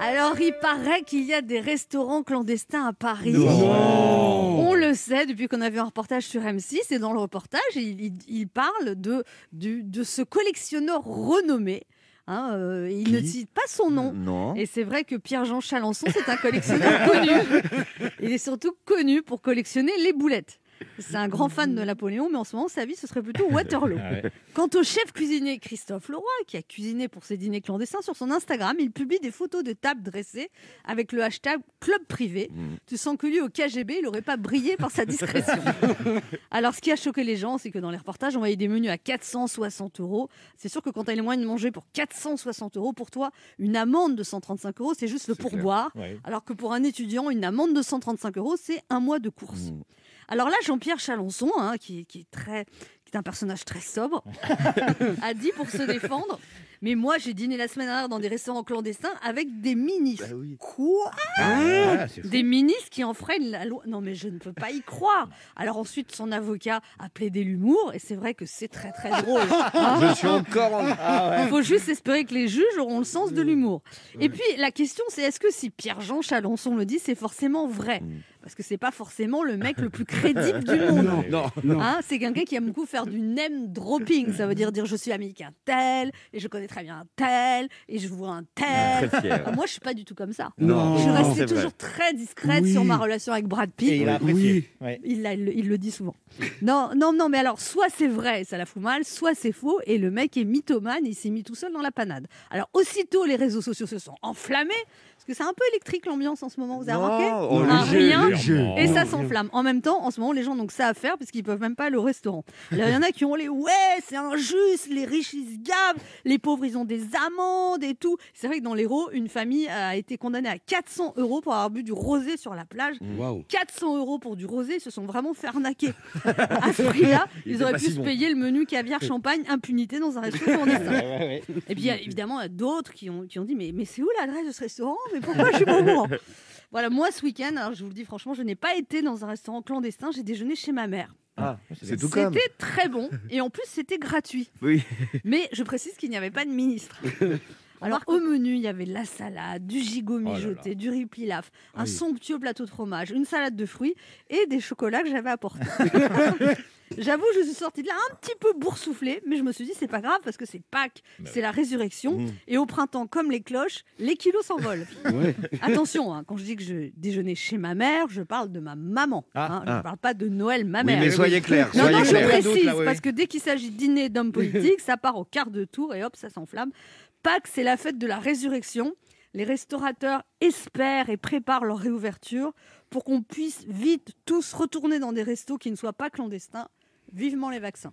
Alors, il paraît qu'il y a des restaurants clandestins à Paris. Non. On le sait depuis qu'on a vu un reportage sur M6. Et dans le reportage, il, il- il parle de, de ce collectionneur renommé. Hein, euh, il ne cite pas son nom. Non. Et c'est vrai que Pierre-Jean Chalençon, c'est un collectionneur connu. Il est surtout connu pour collectionner les boulettes. C'est un grand fan de Napoléon, mais en ce moment, sa vie, ce serait plutôt Waterloo. Ah ouais. Quant au chef cuisinier Christophe Leroy, qui a cuisiné pour ses dîners clandestins, sur son Instagram, il publie des photos de tables dressées avec le hashtag club privé. Mm. Tu sens que lui, au KGB, il n'aurait pas brillé par sa discrétion. Alors, ce qui a choqué les gens, c'est que dans les reportages, on voyait des menus à 460 euros. C'est sûr que quand tu as les moyens de manger pour 460 euros, pour toi, une amende de 135 euros, c'est juste le pourboire. Ouais. Alors que pour un étudiant, une amende de 135 euros, c'est un mois de course. Mm. Alors là, Jean-Pierre Chalençon, hein, qui, qui est très, qui est un personnage très sobre, a dit pour se défendre. Mais moi, j'ai dîné la semaine dernière dans des restaurants clandestins avec des ministres. Bah oui. Quoi Ah. Des ministres qui enfreignent la loi. Non, mais je ne peux pas y croire. Alors ensuite, son avocat a plaidé l'humour, et c'est vrai que c'est très très drôle. Je suis encore en... Il faut juste espérer que les juges auront le sens de l'humour. Et puis la question, c'est est-ce que si Pierre-Jean Chalençon le dit, c'est forcément vrai? Mm. Parce que c'est pas forcément le mec le plus crédible du monde. Non. Hein, c'est quelqu'un qui aime beaucoup faire du name dropping. Ça veut dire dire je suis ami avec un tel, et je connais très bien un tel, et je vois un tel. Fier. Moi, je suis pas du tout comme ça. Non. Je vrai. toujours très discrète Oui. sur ma relation avec Brad Pitt. Et il a apprécié. Ouais. Il, le- il le dit souvent. Non, non, non, mais alors, soit c'est vrai, ça la fout mal, soit c'est faux, et le mec est mythomane, il s'est mis tout seul dans la panade. Alors, aussitôt, les réseaux sociaux se sont enflammés, parce que c'est un peu électrique l'ambiance en ce moment, vous avez remarqué oh, Un léger, rien, et ça s'enflamme. En même temps, en ce moment, les gens n'ont que ça à faire, parce qu'ils peuvent même pas aller au restaurant. Il y en a qui ont les ouais, c'est injuste, les riches ils se gavent, les pauvres ils ont des amendes et tout. C'est vrai que dans l'Hérault, une famille a été condamnée à 400 euros pour avoir bu du rosé sur la plage. Waouh. 400 euros pour du rosé, ils se sont vraiment fait arnaquer. À ce prix-là, Il ils auraient pu si se bon. payer le menu caviar champagne impunité dans un restaurant. Et puis il y a évidemment d'autres qui ont, qui ont dit mais, mais c'est où l'adresse de ce restaurant? Mais pourquoi je suis pas au courant? Voilà, moi ce week-end, alors je vous le dis franchement, je n'ai pas été dans un restaurant clandestin, j'ai déjeuné chez ma mère. Ah, c'est c'est tout comme. C'était très bon et en plus c'était gratuit. Oui. Mais je précise qu'il n'y avait pas de ministre. Alors au menu, il y avait de la salade, du gigot là mijoté, du riz pilaf, un Oui. somptueux plateau de fromage, une salade de fruits et des chocolats que j'avais apportés. J'avoue, je suis sortie de là un petit peu boursouflée, mais je me suis dit c'est pas grave parce que c'est Pâques, Bah c'est la résurrection Mmh. et au printemps comme les cloches, les kilos s'envolent. Ouais. Attention, hein, quand je dis que je déjeunais chez ma mère, je parle de ma maman. Ah, hein, je ah. ne parle pas de Noël, ma Oui, mère. mais soyez clair. Non, Soyez non, je clair. précise, Là, oui, parce que dès qu'il s'agit de dîner d'hommes politiques, ça part au quart de tour et hop, ça s'enflamme. Pâques, c'est la fête de la résurrection. Les restaurateurs espèrent et préparent leur réouverture pour qu'on puisse vite tous retourner dans des restos qui ne soient pas clandestins. Vivement les vaccins.